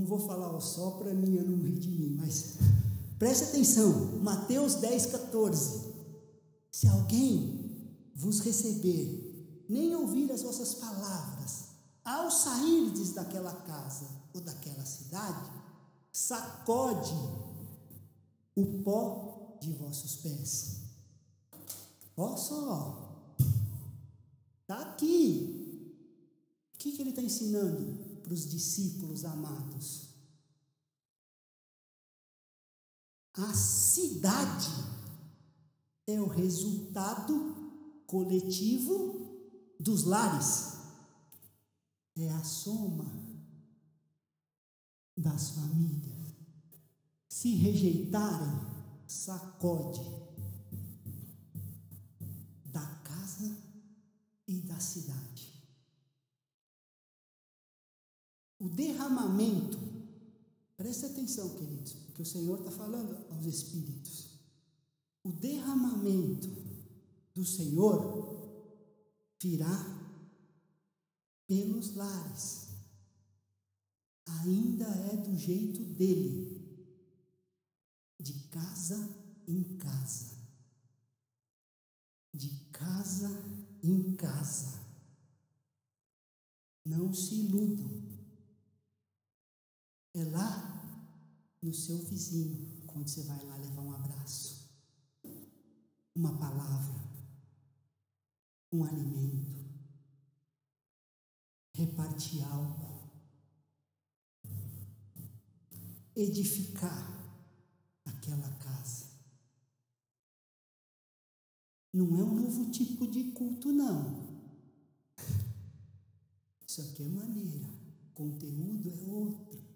não vou falar só para mim, eu não ri de mim, mas preste atenção, Mateus 10, 14. Se alguém vos receber, nem ouvir as vossas palavras, ao sairdes daquela casa ou daquela cidade, sacode o pó de vossos pés. Olha só, está aqui. O que, que ele está ensinando para os discípulos amados? A cidade é o resultado coletivo dos lares, é a soma das famílias. Se rejeitarem, sacode da casa e da cidade. O derramamento, preste atenção, queridos, porque o Senhor está falando aos espíritos. O derramamento do Senhor virá pelos lares. Ainda é do jeito dele, de casa em casa. De casa em casa. Não se iludam. É lá no seu vizinho, quando você vai lá levar um abraço, uma palavra, um alimento, repartir algo, edificar aquela casa. Não é um novo tipo de culto, não. Isso aqui é maneira. Conteúdo é outro.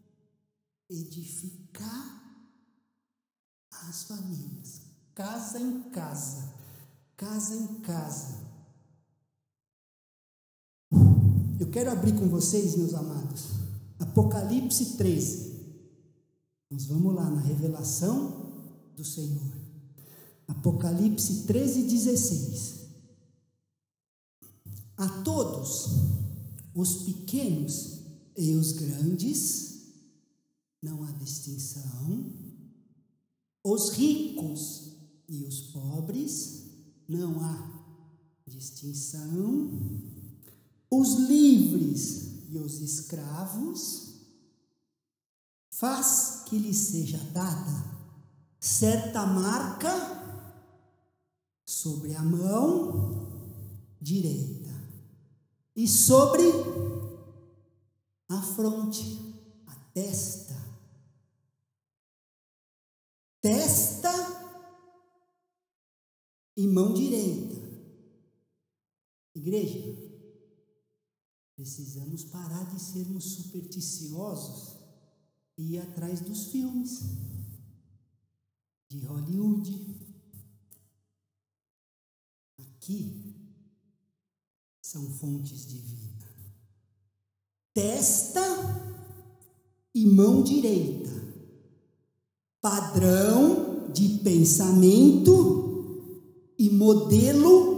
Edificar as famílias, casa em casa, casa em casa. Eu quero abrir com vocês, meus amados, Apocalipse 13. Nós vamos lá na revelação do Senhor. Apocalipse 13, 16. A todos, os pequenos e os grandes, não há distinção. Os ricos e os pobres, não há distinção. Os livres e os escravos, faz que lhe seja dada certa marca sobre a mão direita e sobre a fronte, a testa. Testa e mão direita. Igreja, precisamos parar de sermos supersticiosos e ir atrás dos filmes de Hollywood. Aqui são fontes de vida. Testa e mão direita. Padrão de pensamento e modelo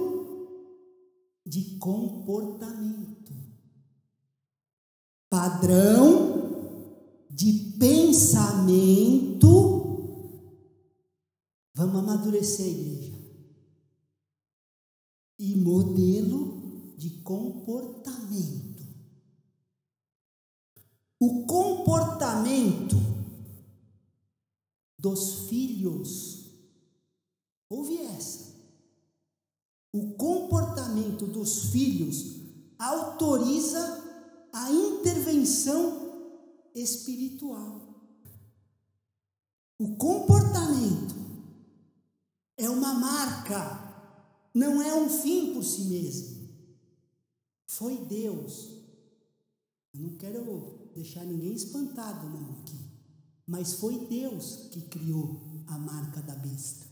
de comportamento. Padrão de pensamento. Vamos amadurecer, igreja. E modelo de comportamento. O comportamento dos filhos, ouve essa. O comportamento dos filhos autoriza a intervenção espiritual. O comportamento é uma marca, não é um fim por si mesmo. Foi Deus. Eu não quero deixar ninguém espantado não aqui, mas foi Deus que criou a marca da besta.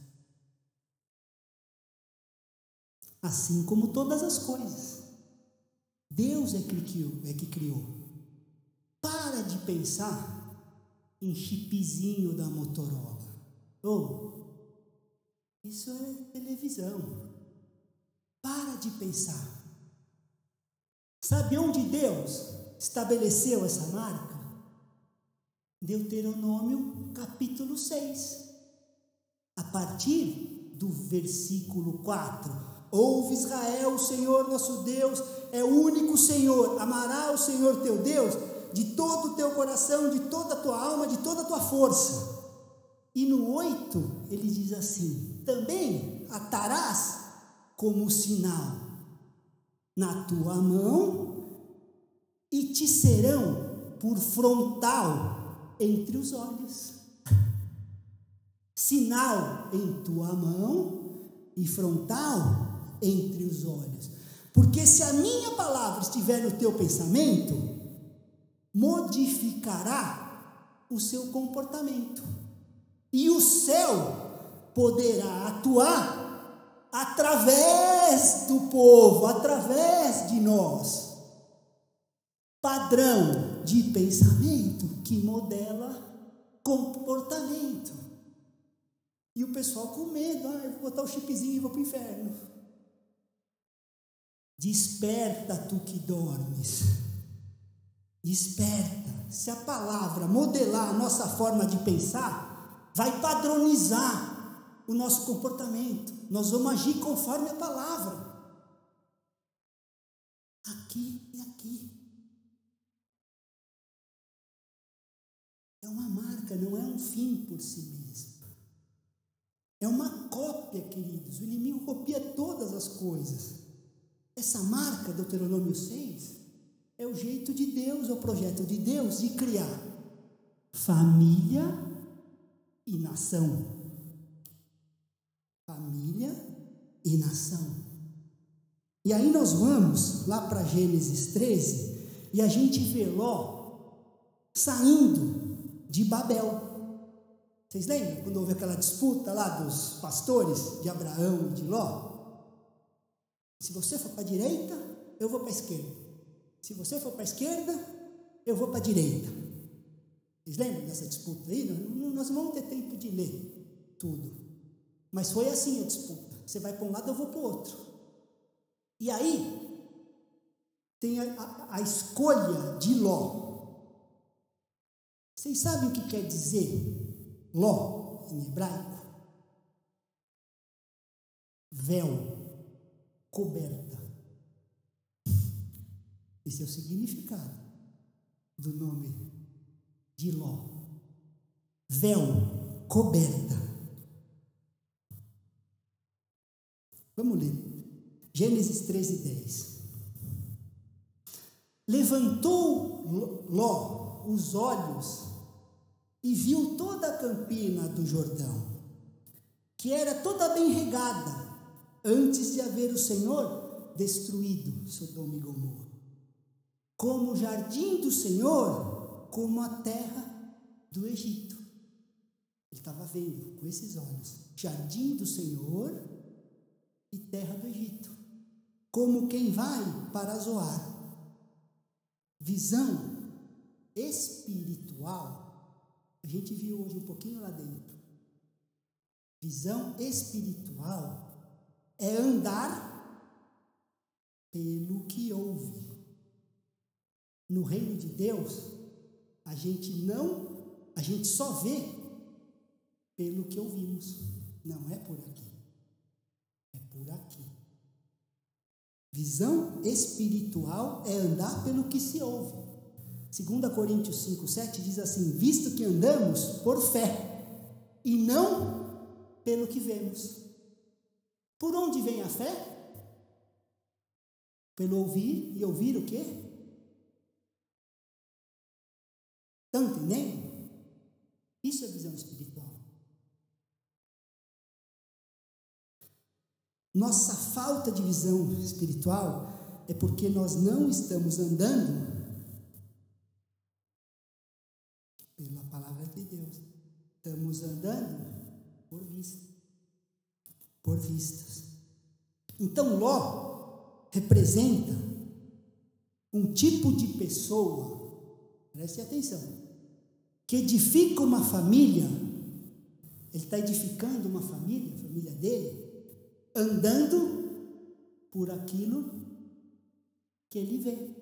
Assim como todas as coisas. Deus é que criou, é que criou. Para de pensar em chipzinho da Motorola. Ou, oh, isso é televisão. Para de pensar. Sabe onde Deus estabeleceu essa marca? Deuteronômio capítulo 6, a partir do versículo 4. Ouve Israel, o Senhor nosso Deus é o único Senhor. Amará o Senhor teu Deus de todo o teu coração, de toda a tua alma, de toda a tua força. E no 8 ele diz assim: Também atarás como sinal na tua mão e te serão por frontal entre os olhos. Sinal em tua mão e frontal entre os olhos. Porque se a minha palavra estiver no teu pensamento, modificará o seu comportamento. E o céu poderá atuar através do povo, através de nós. Padrão de pensamento que modela comportamento. E o pessoal com medo, ah, eu vou botar o chipzinho e vou para o inferno. Desperta tu que dormes. Desperta. Se a palavra modelar a nossa forma de pensar, vai padronizar o nosso comportamento. Nós vamos agir conforme a palavra. Aqui e aqui. É uma marca, não é um fim por si mesmo. É uma cópia, queridos. O inimigo copia todas as coisas. Essa marca, Deuteronômio 6, é o jeito de Deus, é o projeto de Deus de criar família e nação. Família e nação. E aí nós vamos lá para Gênesis 13 e a gente vê Ló saindo de Babel. Vocês lembram quando houve aquela disputa lá dos pastores de Abraão e de Ló? Se você for para a direita, eu vou para a esquerda. Se você for para a esquerda, eu vou para a direita. Vocês lembram dessa disputa aí? Nós não vamos ter tempo de ler tudo. Mas foi assim a disputa. Você vai para um lado, eu vou para o outro. E aí, tem a, a, a escolha de Ló. Vocês sabem o que quer dizer Ló em hebraico? Véu coberta. Esse é o significado do nome de Ló. Véu, coberta. Vamos ler. Gênesis 13, 10. Levantou Ló os olhos e viu toda a campina do Jordão, que era toda bem regada, antes de haver o Senhor destruído Sodoma e Gomorra. Como o jardim do Senhor, como a terra do Egito. Ele estava vendo com esses olhos: jardim do Senhor e terra do Egito. Como quem vai para Zoar. Visão espiritual. A gente viu hoje um pouquinho lá dentro. Visão espiritual é andar pelo que ouve. No reino de Deus, a gente não, a gente só vê pelo que ouvimos. Não é por aqui. É por aqui. Visão espiritual é andar pelo que se ouve. 2 Coríntios 5, 7 diz assim: Visto que andamos por fé e não pelo que vemos. Por onde vem a fé? Pelo ouvir, e ouvir o quê? Estão entendendo? Isso é visão espiritual. Nossa falta de visão espiritual é porque nós não estamos andando Estamos andando por vista por vistas. Então, Ló representa um tipo de pessoa, preste atenção, que edifica uma família, ele está edificando uma família, a família dele, andando por aquilo que ele vê.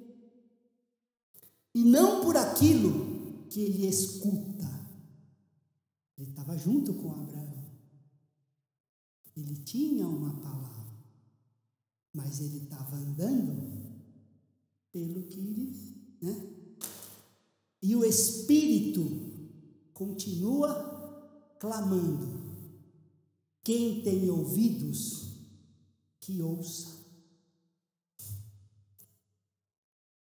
E não por aquilo que ele escuta. Ele estava junto com Abraão. Ele tinha uma palavra, mas ele estava andando pelo que ele, né? E o Espírito continua clamando. Quem tem ouvidos, que ouça.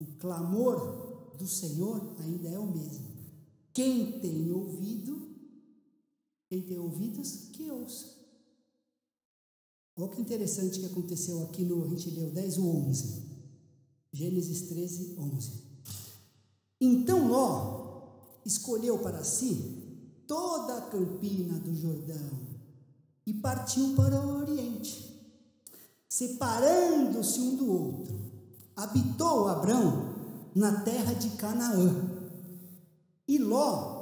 O clamor do Senhor ainda é o mesmo. Quem tem ouvido, quem tem ouvidos, que ouça. Olha que interessante que aconteceu aqui no, a gente leu 10 ou 11. Gênesis 13, 11. Então Ló escolheu para si toda a campina do Jordão e partiu para o oriente, separando-se um do outro. Habitou Abrão na terra de Canaã e Ló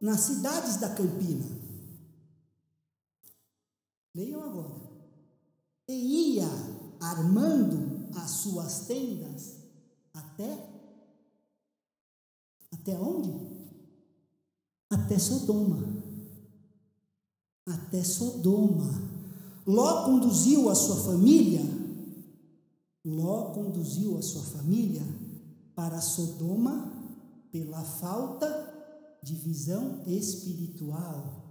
nas cidades da campina. Leiam agora. E ia armando as suas tendas até até onde? Até Sodoma. Até Sodoma. Ló conduziu a sua família, Ló conduziu a sua família para Sodoma pela falta de visão espiritual.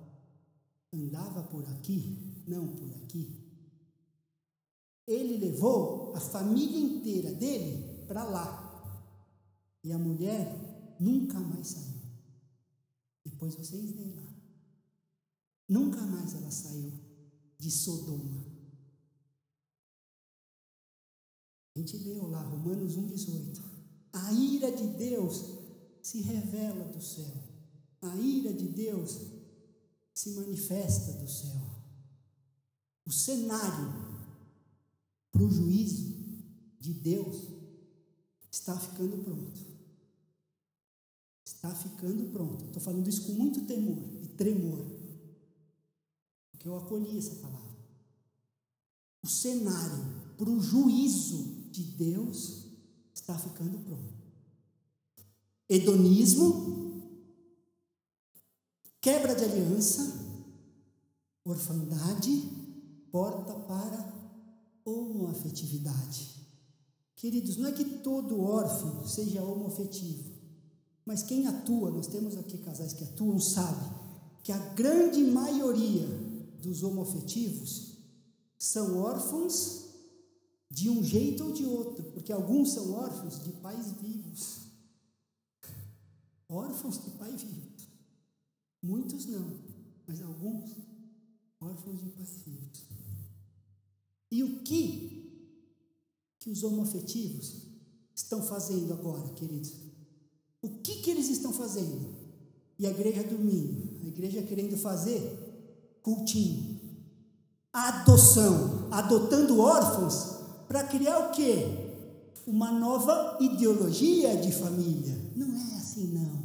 Andava por aqui, não por aqui. Ele levou a família inteira dele para lá. E a mulher nunca mais saiu. Depois vocês veem lá. Nunca mais ela saiu de Sodoma. A gente leu lá, Romanos 1,18. A ira de Deus se revela do céu. A ira de Deus se manifesta do céu. O cenário para o juízo de Deus está ficando pronto está ficando pronto. Estou falando isso com muito temor e tremor, porque eu acolhi essa palavra. O cenário para o juízo de Deus está ficando pronto. Hedonismo, quebra de aliança, orfandade, porta para homoafetividade. Queridos, não é que todo órfão seja homoafetivo. Mas quem atua, nós temos aqui casais que atuam, sabe que a grande maioria dos homoafetivos são órfãos de um jeito ou de outro, porque alguns são órfãos de pais vivos. Órfãos de pai vivo. Muitos não, mas alguns órfãos vivos. E o que que os homoafetivos estão fazendo agora, queridos? O que, que eles estão fazendo? E a igreja dormindo, a igreja querendo fazer cultinho, adoção, adotando órfãos para criar o quê? Uma nova ideologia de família. Não é assim, não.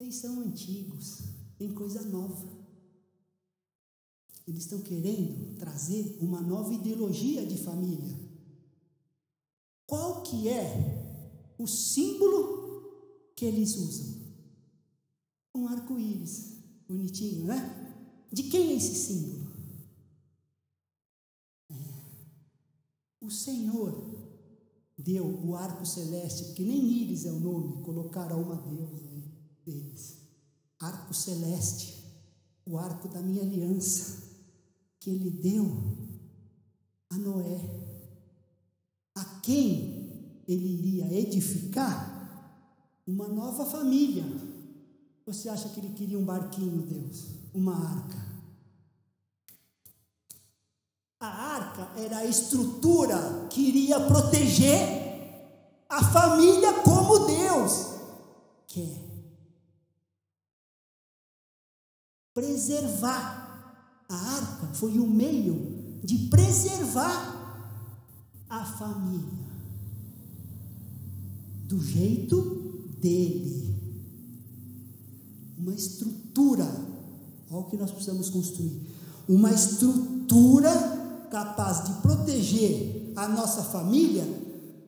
Eles são antigos, tem coisa nova. Eles estão querendo trazer uma nova ideologia de família. Qual que é o símbolo que eles usam? Um arco-íris, bonitinho, né? De quem é esse símbolo? É. O Senhor deu o arco celeste, que nem íris é o nome, colocaram uma deusa aí deles. Arco celeste, o arco da minha aliança, que ele deu a Noé, a quem ele iria edificar uma nova família. Você acha que ele queria um barquinho, Deus? Uma arca. A arca era a estrutura que iria proteger a família como Deus quer. Preservar. A arca foi o meio de preservar a família do jeito dele. Uma estrutura, olha o que nós precisamos construir. Uma estrutura capaz de proteger a nossa família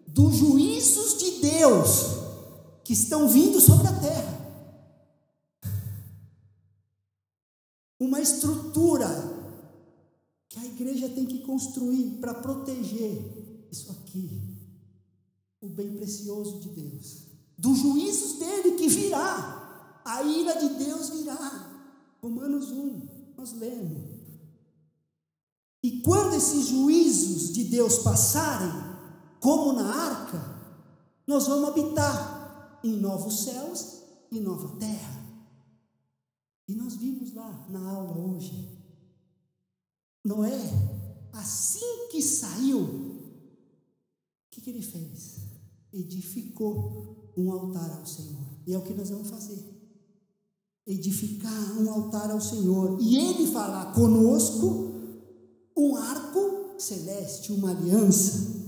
dos juízos de Deus que estão vindo sobre a terra. Uma estrutura que a igreja tem que construir para proteger isso aqui, o bem precioso de Deus, dos juízos dele que virá, a ira de Deus virá. Romanos 1, nós lemos. E quando esses juízos de Deus passarem, como na arca, nós vamos habitar em novos céus e nova terra. E nós vimos lá na aula hoje, Noé, assim que saiu, o que, que ele fez? Edificou um altar ao Senhor. E é o que nós vamos fazer edificar um altar ao Senhor e Ele falar conosco um arco celeste, uma aliança.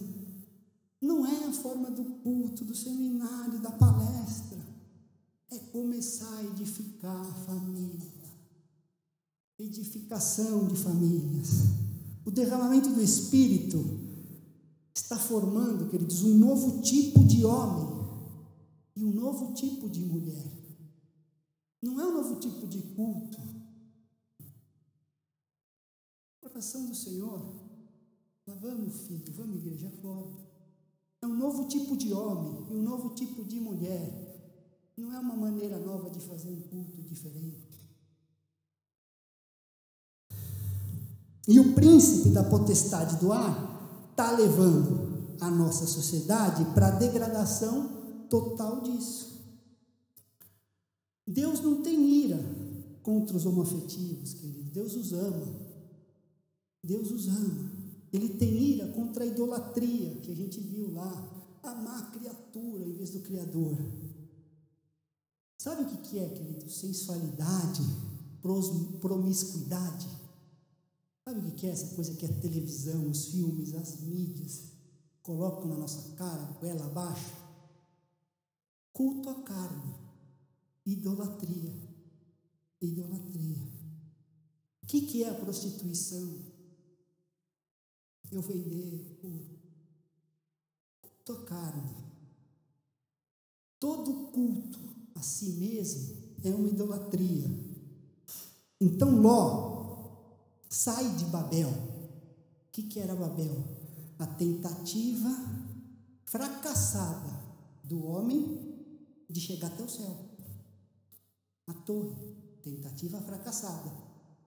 Não é a forma do culto, do seminário, da palestra. Começar a edificar a família. Edificação de famílias. O derramamento do Espírito está formando, queridos, um novo tipo de homem e um novo tipo de mulher. Não é um novo tipo de culto. Oração do Senhor. Lá vamos, filho, vamos, igreja fora. É um novo tipo de homem e um novo tipo de mulher. Não é uma maneira nova de fazer um culto diferente. E o príncipe da potestade do ar está levando a nossa sociedade para a degradação total disso. Deus não tem ira contra os homoafetivos, querido. Deus os ama. Deus os ama. Ele tem ira contra a idolatria que a gente viu lá. Amar a criatura em vez do Criador. Sabe o que é, querido? Sensualidade, promiscuidade. Sabe o que é essa coisa que a televisão, os filmes, as mídias colocam na nossa cara, ela abaixo? Culto à carne. Idolatria. Idolatria. O que, que é a prostituição? Eu vender culto à carne. Todo culto a si mesmo é uma idolatria. Então Ló sai de Babel. O que, que era Babel? A tentativa fracassada do homem de chegar até o céu a torre, tentativa fracassada,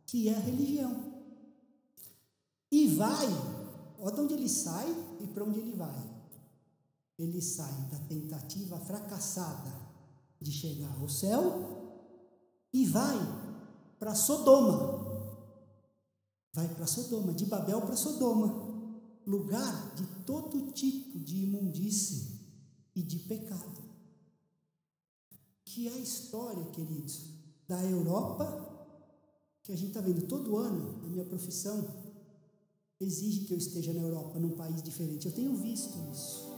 que é a religião. E vai, olha de onde ele sai e para onde ele vai. Ele sai da tentativa fracassada de chegar ao céu e vai para Sodoma. Vai para Sodoma, de Babel para Sodoma, lugar de todo tipo de imundície e de pecado que é a história, queridos, da Europa, que a gente está vendo todo ano, a minha profissão exige que eu esteja na Europa, num país diferente. Eu tenho visto isso.